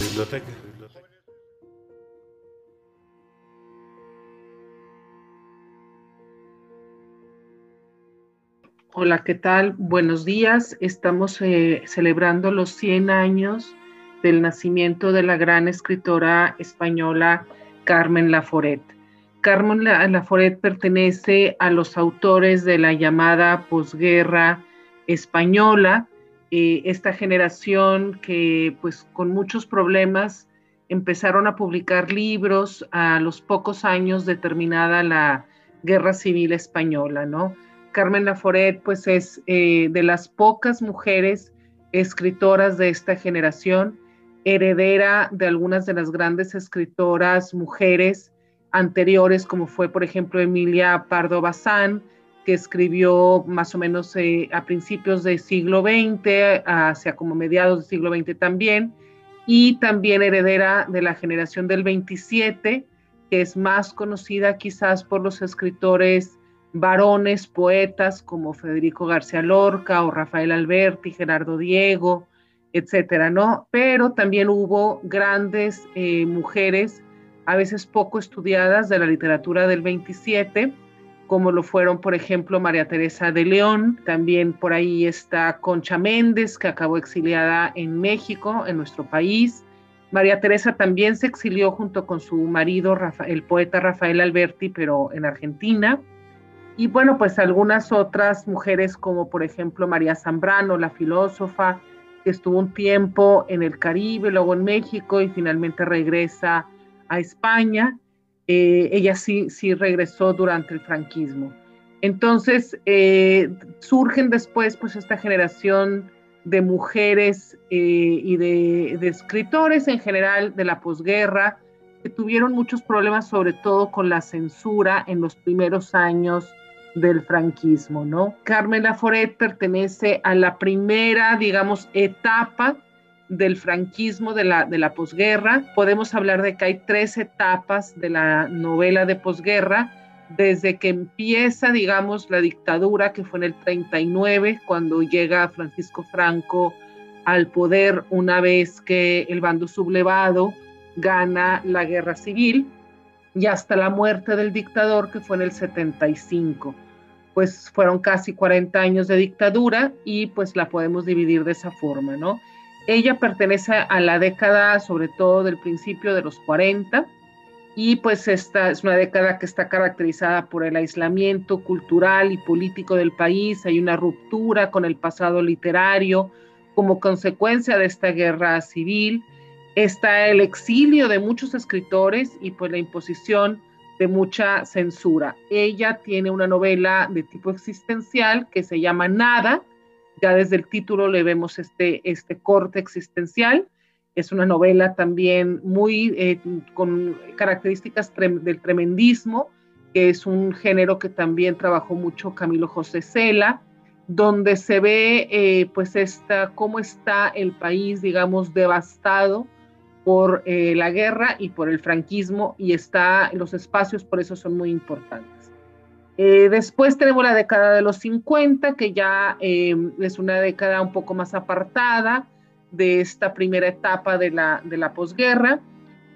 Biblioteca. Hola, ¿qué tal? Buenos días. Estamos eh, celebrando los 100 años del nacimiento de la gran escritora española Carmen Laforet. Carmen Laforet pertenece a los autores de la llamada posguerra española, eh, esta generación que pues con muchos problemas empezaron a publicar libros a los pocos años de terminada la guerra civil española, ¿no? Carmen Laforet, pues es eh, de las pocas mujeres escritoras de esta generación, heredera de algunas de las grandes escritoras mujeres anteriores, como fue, por ejemplo, Emilia Pardo Bazán, que escribió más o menos eh, a principios del siglo XX, hacia como mediados del siglo XX también, y también heredera de la generación del 27, que es más conocida quizás por los escritores varones, poetas como Federico García Lorca o Rafael Alberti, Gerardo Diego, etcétera, ¿no? Pero también hubo grandes eh, mujeres, a veces poco estudiadas de la literatura del 27, como lo fueron, por ejemplo, María Teresa de León, también por ahí está Concha Méndez, que acabó exiliada en México, en nuestro país. María Teresa también se exilió junto con su marido, el poeta Rafael Alberti, pero en Argentina. Y bueno, pues algunas otras mujeres como por ejemplo María Zambrano, la filósofa, que estuvo un tiempo en el Caribe, luego en México y finalmente regresa a España. Eh, ella sí, sí regresó durante el franquismo. Entonces eh, surgen después pues esta generación de mujeres eh, y de, de, escritores en general de la posguerra que tuvieron muchos problemas sobre todo con la censura en los primeros años del franquismo, ¿no? Carmen Laforet pertenece a la primera, digamos, etapa del franquismo de la, de la posguerra. Podemos hablar de que hay tres etapas de la novela de posguerra, desde que empieza, digamos, la dictadura, que fue en el 39, cuando llega Francisco Franco al poder una vez que el bando sublevado gana la guerra civil, y hasta la muerte del dictador, que fue en el 75 pues fueron casi 40 años de dictadura y pues la podemos dividir de esa forma, ¿no? Ella pertenece a la década, sobre todo del principio de los 40, y pues esta es una década que está caracterizada por el aislamiento cultural y político del país, hay una ruptura con el pasado literario como consecuencia de esta guerra civil, está el exilio de muchos escritores y pues la imposición de mucha censura. Ella tiene una novela de tipo existencial que se llama Nada, ya desde el título le vemos este, este corte existencial. Es una novela también muy eh, con características del tremendismo, que es un género que también trabajó mucho Camilo José Cela, donde se ve eh, pues esta, cómo está el país, digamos, devastado por eh, la guerra y por el franquismo y está, los espacios por eso son muy importantes. Eh, después tenemos la década de los 50, que ya eh, es una década un poco más apartada de esta primera etapa de la, de la posguerra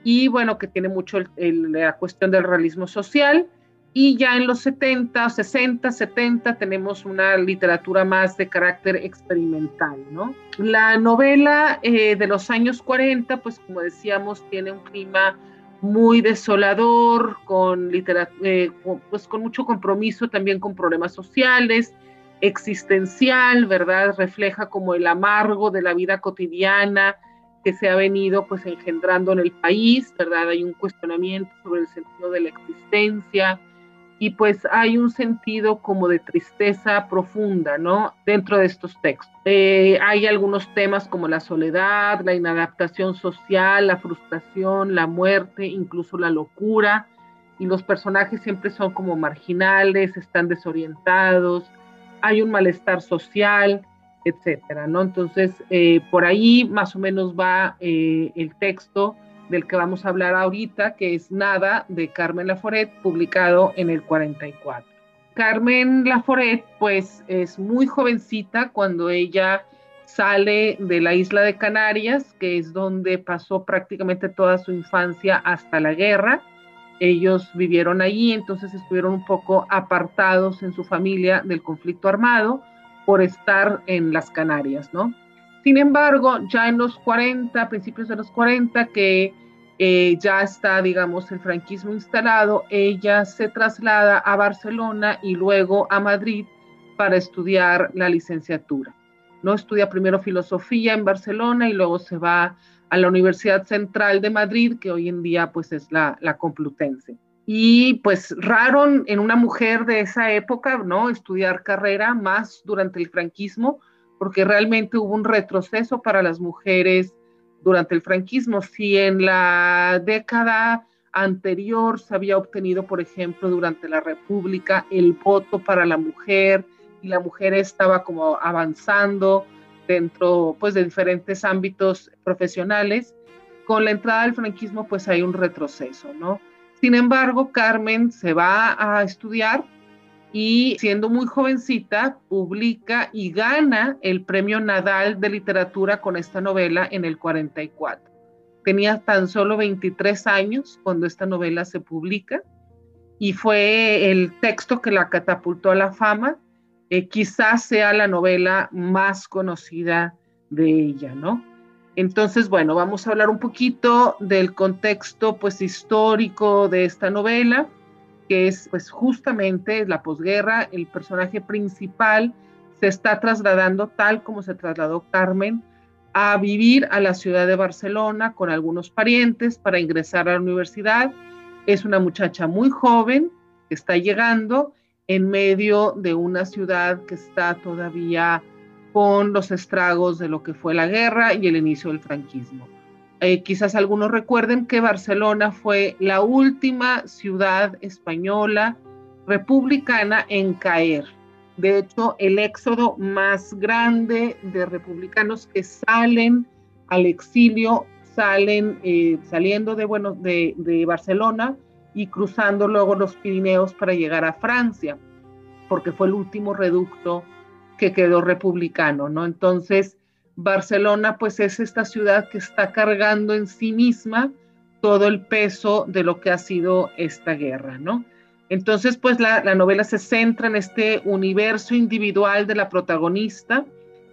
y bueno, que tiene mucho la cuestión del realismo social y ya en los 70, 60, 70 tenemos una literatura más de carácter experimental, ¿no? La novela eh, de los años 40, pues como decíamos, tiene un clima muy desolador, con, eh, pues con mucho compromiso también con problemas sociales, existencial, ¿verdad? Refleja como el amargo de la vida cotidiana que se ha venido pues engendrando en el país, ¿verdad? Hay un cuestionamiento sobre el sentido de la existencia, y pues hay un sentido como de tristeza profunda, ¿no? Dentro de estos textos. Eh, hay algunos temas como la soledad, la inadaptación social, la frustración, la muerte, incluso la locura, y los personajes siempre son como marginales, están desorientados, hay un malestar social, etcétera, ¿no? Entonces, eh, por ahí más o menos va eh, el texto del que vamos a hablar ahorita, que es Nada de Carmen Laforet, publicado en el 44. Carmen Laforet, pues es muy jovencita cuando ella sale de la isla de Canarias, que es donde pasó prácticamente toda su infancia hasta la guerra. Ellos vivieron allí, entonces estuvieron un poco apartados en su familia del conflicto armado por estar en las Canarias, ¿no? Sin embargo, ya en los 40, principios de los 40, que eh, ya está, digamos, el franquismo instalado, ella se traslada a Barcelona y luego a Madrid para estudiar la licenciatura. No estudia primero filosofía en Barcelona y luego se va a la Universidad Central de Madrid, que hoy en día pues es la, la Complutense. Y pues raro en una mujer de esa época, ¿no? Estudiar carrera más durante el franquismo, porque realmente hubo un retroceso para las mujeres durante el franquismo. Si en la década anterior se había obtenido, por ejemplo, durante la República, el voto para la mujer y la mujer estaba como avanzando dentro pues de diferentes ámbitos profesionales, con la entrada del franquismo pues hay un retroceso, ¿no? Sin embargo, Carmen se va a estudiar y siendo muy jovencita publica y gana el premio Nadal de literatura con esta novela en el 44. Tenía tan solo 23 años cuando esta novela se publica y fue el texto que la catapultó a la fama. Eh, quizás sea la novela más conocida de ella, ¿no? Entonces, bueno, vamos a hablar un poquito del contexto pues histórico de esta novela que es pues justamente la posguerra, el personaje principal se está trasladando tal como se trasladó Carmen a vivir a la ciudad de Barcelona con algunos parientes para ingresar a la universidad. Es una muchacha muy joven que está llegando en medio de una ciudad que está todavía con los estragos de lo que fue la guerra y el inicio del franquismo. Eh, quizás algunos recuerden que Barcelona fue la última ciudad española republicana en caer. De hecho, el éxodo más grande de republicanos que salen al exilio, salen eh, saliendo de, bueno, de, de Barcelona y cruzando luego los Pirineos para llegar a Francia, porque fue el último reducto que quedó republicano, ¿no? Entonces, Barcelona pues es esta ciudad que está cargando en sí misma todo el peso de lo que ha sido esta guerra, ¿no? Entonces pues la, novela se centra en este universo individual de la protagonista,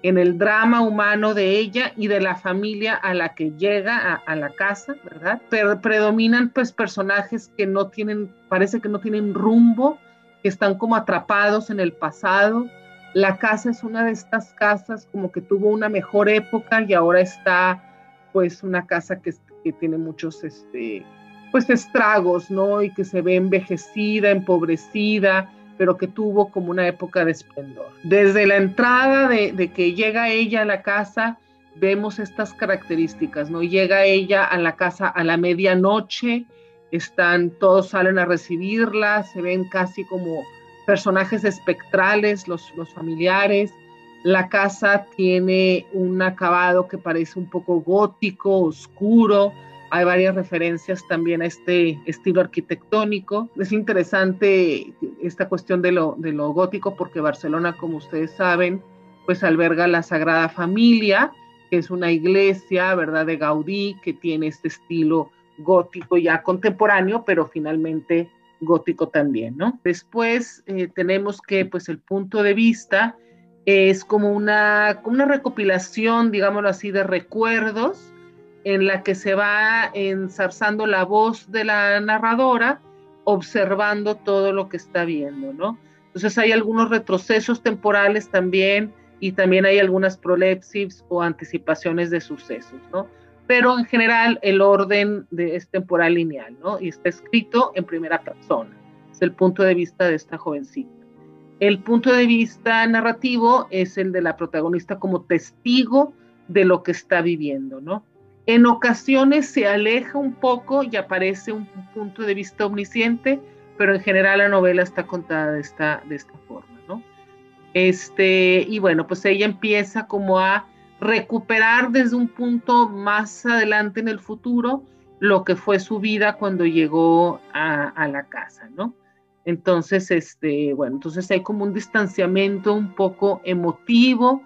en el drama humano de ella y de la familia a la que llega a, la casa, ¿verdad? Pero predominan pues personajes que no tienen, parece que no tienen rumbo, que están como atrapados en el pasado, la casa es una de estas casas como que tuvo una mejor época y ahora está pues una casa que, tiene muchos este, pues estragos, ¿no? Y que se ve envejecida, empobrecida, pero que tuvo como una época de esplendor. Desde la entrada de, de que llega ella a la casa, vemos estas características, ¿no? Llega ella a la casa a la medianoche, están, todos salen a recibirla, se ven casi como personajes espectrales, los, los familiares. La casa tiene un acabado que parece un poco gótico, oscuro. Hay varias referencias también a este estilo arquitectónico. Es interesante esta cuestión de lo, de lo gótico porque Barcelona, como ustedes saben, pues alberga la Sagrada Familia, que es una iglesia, ¿verdad?, de Gaudí, que tiene este estilo gótico ya contemporáneo, pero finalmente gótico también, ¿no? Después eh, tenemos que, pues, el punto de vista es como una, una recopilación, digámoslo así, de recuerdos en la que se va ensarzando la voz de la narradora, observando todo lo que está viendo, ¿no? Entonces hay algunos retrocesos temporales también y también hay algunas prolepsis o anticipaciones de sucesos, ¿no? Pero en general el orden de, es temporal lineal, ¿no? Y está escrito en primera persona. Es el punto de vista de esta jovencita. El punto de vista narrativo es el de la protagonista como testigo de lo que está viviendo, ¿no? En ocasiones se aleja un poco y aparece un punto de vista omnisciente, pero en general la novela está contada de esta, de esta forma, ¿no? Este, y bueno, pues ella empieza como a recuperar desde un punto más adelante en el futuro lo que fue su vida cuando llegó a, la casa, ¿no? Entonces, este, bueno, entonces hay como un distanciamiento un poco emotivo,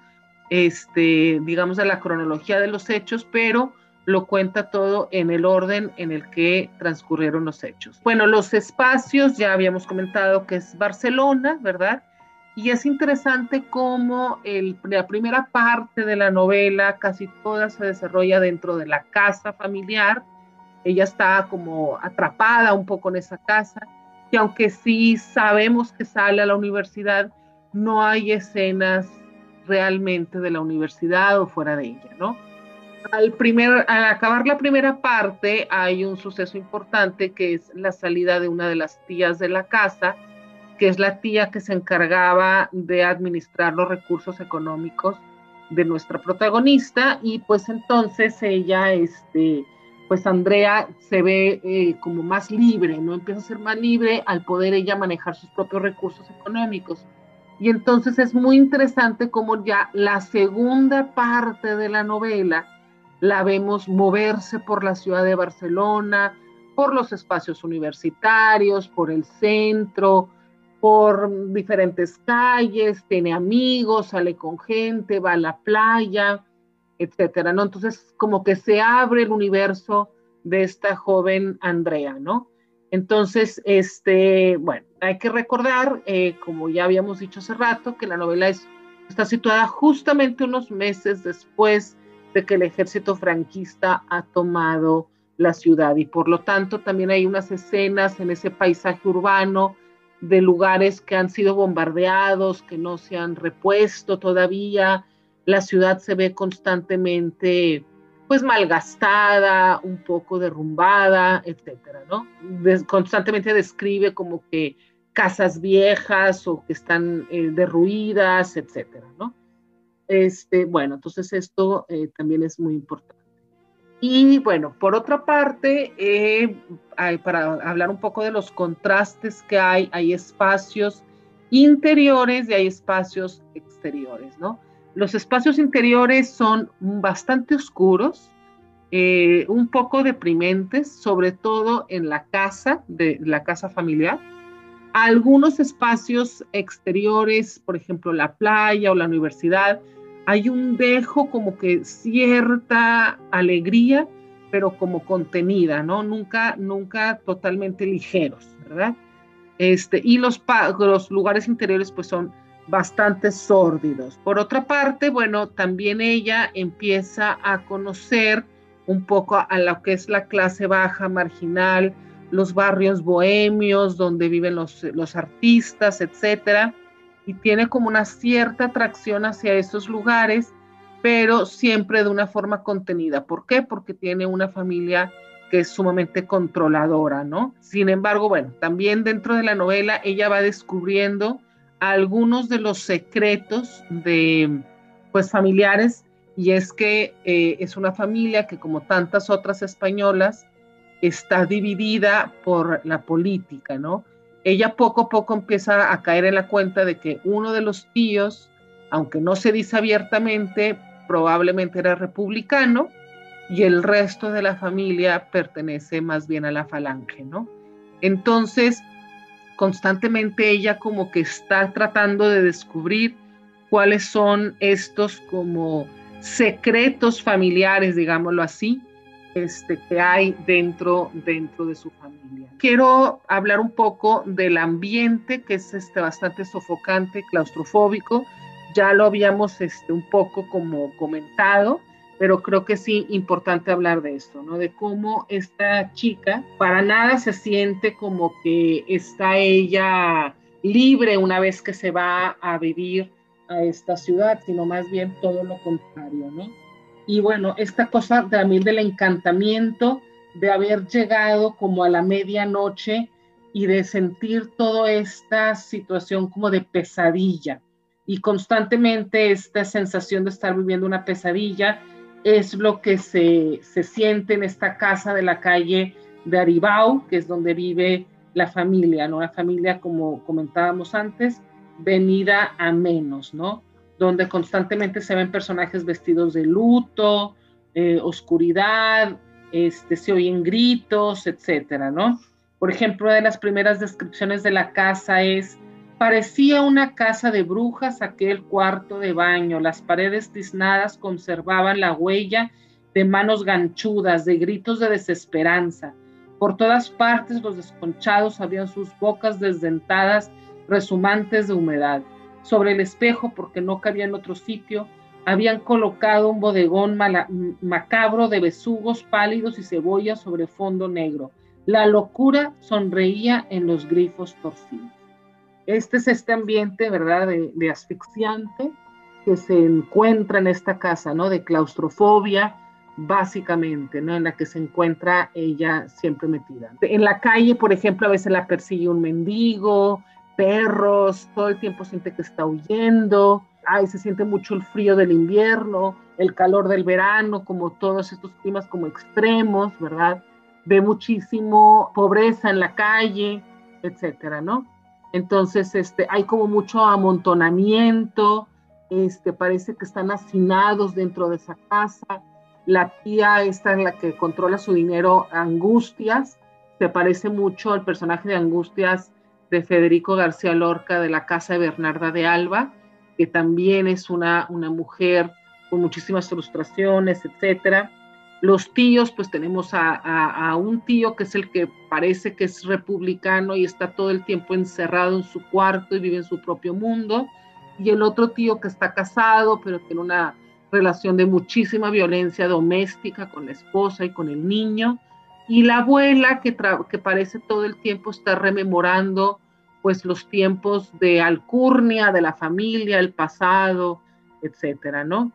este, digamos, de la cronología de los hechos, pero lo cuenta todo en el orden en el que transcurrieron los hechos. Bueno, los espacios, ya habíamos comentado que es Barcelona, ¿verdad? Y es interesante cómo la primera parte de la novela, casi toda se desarrolla dentro de la casa familiar. Ella está como atrapada un poco en esa casa, y aunque sí sabemos que sale a la universidad, no hay escenas realmente de la universidad o fuera de ella, ¿no? Al, primer, al acabar la primera parte hay un suceso importante que es la salida de una de las tías de la casa, que es la tía que se encargaba de administrar los recursos económicos de nuestra protagonista y pues entonces ella, este, pues Andrea se ve eh, como más libre, ¿no? Empieza a ser más libre al poder ella manejar sus propios recursos económicos. Y entonces es muy interesante como ya la segunda parte de la novela la vemos moverse por la ciudad de Barcelona, por los espacios universitarios, por el centro, por diferentes calles, tiene amigos, sale con gente, va a la playa, etcétera, ¿no? Entonces, como que se abre el universo de esta joven Andrea, ¿no? Entonces, este, bueno, hay que recordar, eh, como ya habíamos dicho hace rato, que la novela es, está situada justamente unos meses después de que el ejército franquista ha tomado la ciudad y por lo tanto también hay unas escenas en ese paisaje urbano de lugares que han sido bombardeados, que no se han repuesto todavía. La ciudad se ve constantemente pues malgastada, un poco derrumbada, etcétera, ¿no? constantemente describe como que casas viejas o que están eh, derruidas, etcétera, ¿no? Este, bueno, entonces esto eh, también es muy importante. Y bueno, por otra parte, eh, para hablar un poco de los contrastes que hay, hay espacios interiores y hay espacios exteriores, ¿no? Los espacios interiores son bastante oscuros, eh, un poco deprimentes, sobre todo en la casa, de la casa familiar. Algunos espacios exteriores, por ejemplo, la playa o la universidad, hay un dejo como que cierta alegría, pero como contenida, ¿no? Nunca, nunca totalmente ligeros, ¿verdad? Este, y los, los lugares interiores pues son bastante sórdidos. Por otra parte, bueno, también ella empieza a conocer un poco a lo que es la clase baja, marginal, los barrios bohemios donde viven los, los artistas, etcétera y tiene como una cierta atracción hacia esos lugares, pero siempre de una forma contenida. ¿Por qué? Porque tiene una familia que es sumamente controladora, ¿no? Sin embargo, bueno, también dentro de la novela ella va descubriendo algunos de los secretos de, pues, familiares, y es que eh, es una familia que, como tantas otras españolas, está dividida por la política, ¿no? Ella poco a poco empieza a caer en la cuenta de que uno de los tíos, aunque no se dice abiertamente, probablemente era republicano y el resto de la familia pertenece más bien a la falange, ¿no? Entonces, constantemente ella como que está tratando de descubrir cuáles son estos como secretos familiares, digámoslo así, este, que hay dentro, dentro de su familia. Quiero hablar un poco del ambiente que es este, bastante sofocante, claustrofóbico. Ya lo habíamos este, un poco como comentado, pero creo que sí importante hablar de esto, ¿no? De cómo esta chica para nada se siente como que está ella libre una vez que se va a vivir a esta ciudad, sino más bien todo lo contrario, ¿no? Y bueno, esta cosa también del encantamiento de haber llegado como a la medianoche y de sentir toda esta situación como de pesadilla. Y constantemente esta sensación de estar viviendo una pesadilla es lo que se, se siente en esta casa de la calle de Aribau, que es donde vive la familia, ¿no? La familia, como comentábamos antes, venida a menos, ¿no? Donde constantemente se ven personajes vestidos de luto, eh, oscuridad, este, se oyen gritos, etcétera, ¿no? Por ejemplo, una de las primeras descripciones de la casa es, parecía una casa de brujas aquel cuarto de baño, las paredes tiznadas conservaban la huella de manos ganchudas, de gritos de desesperanza. Por todas partes los desconchados habían sus bocas desdentadas, resumantes de humedad. Sobre el espejo, porque no cabía en otro sitio, habían colocado un bodegón macabro de besugos pálidos y cebollas sobre fondo negro. La locura sonreía en los grifos torcidos. Este es este ambiente, ¿verdad?, de, asfixiante que se encuentra en esta casa, ¿no?, de claustrofobia, básicamente, ¿no? En la que se encuentra ella siempre metida. En la calle, por ejemplo, a veces la persigue un mendigo, perros, todo el tiempo siente que está huyendo, ay, se siente mucho el frío del invierno, el calor del verano, como todos estos climas como extremos, ¿verdad? Ve muchísimo pobreza en la calle, etcétera, ¿no? Entonces, este, hay como mucho amontonamiento, este, parece que están hacinados dentro de esa casa. La tía esta en la que controla su dinero, Angustias, se parece mucho al personaje de Angustias de Federico García Lorca de la casa de Bernarda de Alba que también es una, una mujer con muchísimas frustraciones, etcétera. Los tíos, pues tenemos a, a, un tío que es el que parece que es republicano y está todo el tiempo encerrado en su cuarto y vive en su propio mundo. Y el otro tío que está casado, pero tiene una relación de muchísima violencia doméstica con la esposa y con el niño. Y la abuela que, que parece todo el tiempo estar rememorando pues los tiempos de alcurnia, de la familia, el pasado, etcétera, ¿no?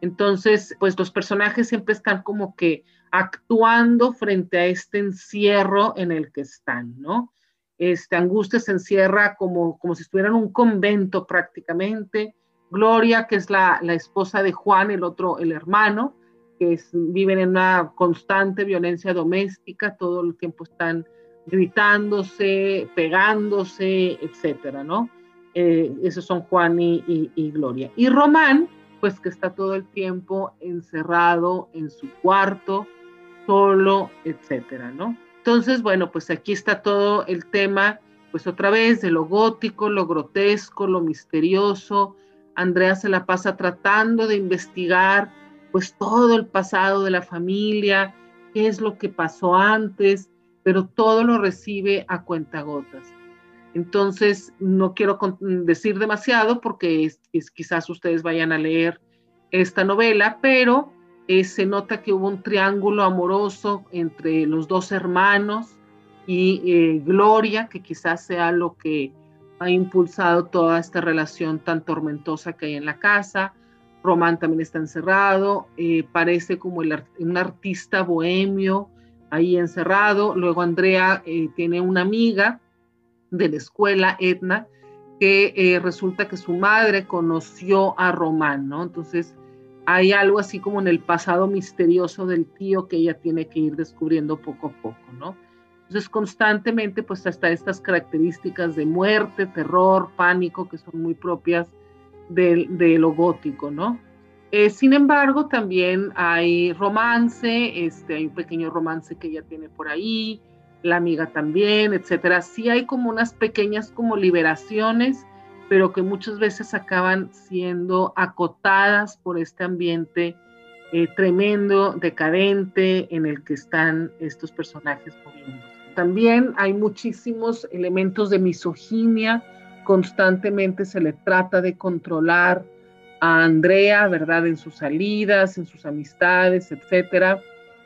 Entonces, pues los personajes siempre están como que actuando frente a este encierro en el que están, ¿no? Este, Angustia se encierra como, como si estuviera en un convento prácticamente. Gloria, que es la, la esposa de Juan, el otro, el hermano, que viven en una constante violencia doméstica, todo el tiempo están gritándose, pegándose, etcétera, ¿no? Eh, esos son Juan y, Gloria. Y Román, pues que está todo el tiempo encerrado en su cuarto, solo, etcétera, ¿no? Entonces, bueno, pues aquí está todo el tema, pues otra vez, de lo gótico, lo grotesco, lo misterioso. Andrea se la pasa tratando de investigar, pues todo el pasado de la familia, qué es lo que pasó antes, pero todo lo recibe a cuentagotas. Entonces, no quiero decir demasiado porque es, quizás ustedes vayan a leer esta novela, pero eh, se nota que hubo un triángulo amoroso entre los dos hermanos y eh, Gloria, que quizás sea lo que ha impulsado toda esta relación tan tormentosa que hay en la casa. Román también está encerrado, eh, parece como un artista bohemio ahí encerrado. Luego Andrea eh, tiene una amiga de la escuela, Edna, que eh, resulta que su madre conoció a Román, ¿no? Entonces hay algo así como en el pasado misterioso del tío que ella tiene que ir descubriendo poco a poco, ¿no? Entonces constantemente pues hasta estas características de muerte, terror, pánico que son muy propias de, de lo gótico, ¿no? Eh, sin embargo, también hay romance, este, hay un pequeño romance que ella tiene por ahí, la amiga también, etcétera. Sí hay como unas pequeñas como liberaciones, pero que muchas veces acaban siendo acotadas por este ambiente eh, tremendo, decadente en el que están estos personajes. También hay muchísimos elementos de misoginia, constantemente se le trata de controlar a Andrea, ¿verdad? En sus salidas, en sus amistades, etcétera.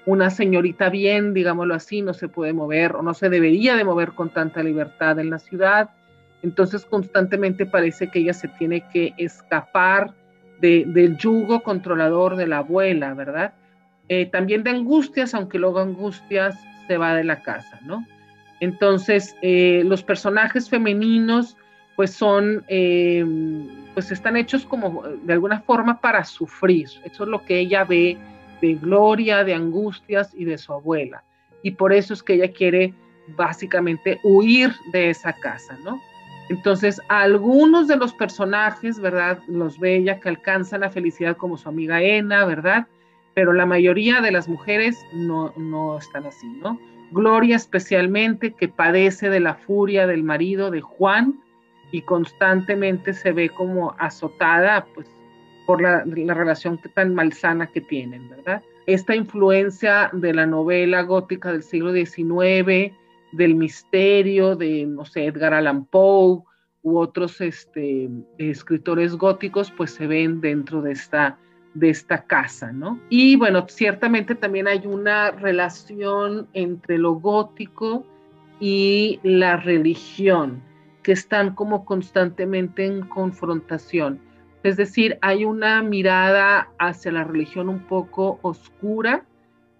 Una señorita bien, digámoslo así, no se puede mover o no se debería de mover con tanta libertad en la ciudad. Entonces constantemente parece que ella se tiene que escapar del yugo controlador de la abuela, ¿verdad? Eh, también de angustias, aunque luego angustias se va de la casa, ¿no? Entonces, eh, los personajes femeninos pues son, eh, pues están hechos como de alguna forma para sufrir. Eso es lo que ella ve de gloria, de angustias y de su abuela. Y por eso es que ella quiere básicamente huir de esa casa, ¿no? Entonces, algunos de los personajes, ¿verdad? Los ve ella que alcanzan la felicidad como su amiga Ena, ¿verdad? Pero la mayoría de las mujeres no, no están así, ¿no? Gloria especialmente que padece de la furia del marido de Juan y constantemente se ve como azotada pues, por la, la relación tan malsana que tienen, ¿verdad? Esta influencia de la novela gótica del siglo XIX, del misterio de, no sé, Edgar Allan Poe u otros este, escritores góticos, pues se ven dentro de esta, de esta casa, ¿no? Y bueno, ciertamente también hay una relación entre lo gótico y la religión, que están como constantemente en confrontación. Es decir, hay una mirada hacia la religión un poco oscura,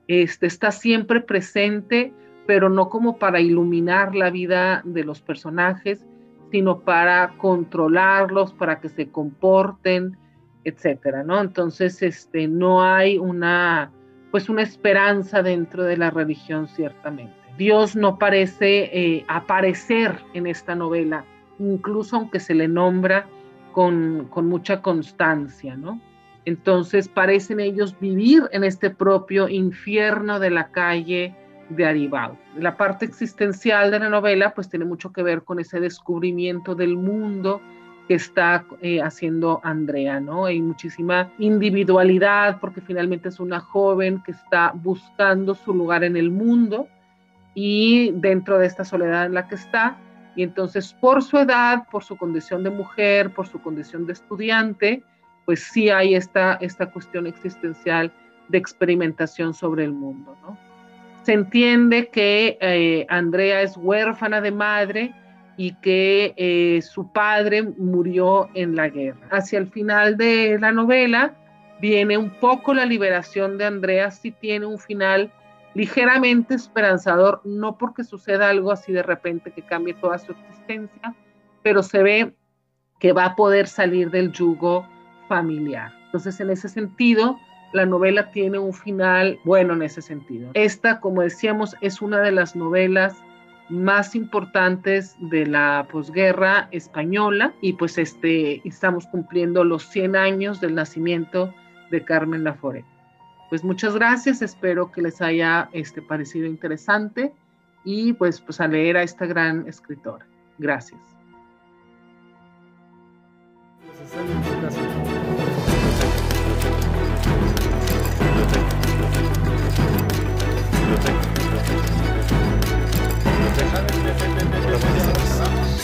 este, está siempre presente, pero no como para iluminar la vida de los personajes, sino para controlarlos, para que se comporten, etcétera, ¿no? Entonces, este, no hay una, pues una esperanza dentro de la religión, ciertamente. Dios no parece eh, aparecer en esta novela, incluso aunque se le nombra con, mucha constancia, ¿no? Entonces parecen ellos vivir en este propio infierno de la calle, de Aribao. La parte existencial de la novela pues tiene mucho que ver con ese descubrimiento del mundo que está eh, haciendo Andrea, ¿no? Hay muchísima individualidad porque finalmente es una joven que está buscando su lugar en el mundo y dentro de esta soledad en la que está, y entonces por su edad, por su condición de mujer, por su condición de estudiante, pues sí hay esta, esta cuestión existencial de experimentación sobre el mundo, se entiende que eh, Andrea es huérfana de madre y que eh, su padre murió en la guerra. Hacia el final de la novela viene un poco la liberación de Andrea, si tiene un final ligeramente esperanzador, no porque suceda algo así de repente que cambie toda su existencia, pero se ve que va a poder salir del yugo familiar. Entonces, en ese sentido, la novela tiene un final bueno en ese sentido. Esta, como decíamos, es una de las novelas más importantes de la posguerra española y pues este estamos cumpliendo los 100 años del nacimiento de Carmen Laforet. Pues muchas gracias, espero que les haya este, parecido interesante y pues, pues a leer a esta gran escritora. Gracias.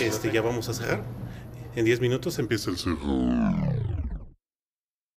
Este, ya vamos a cerrar. En 10 minutos empieza el cerro.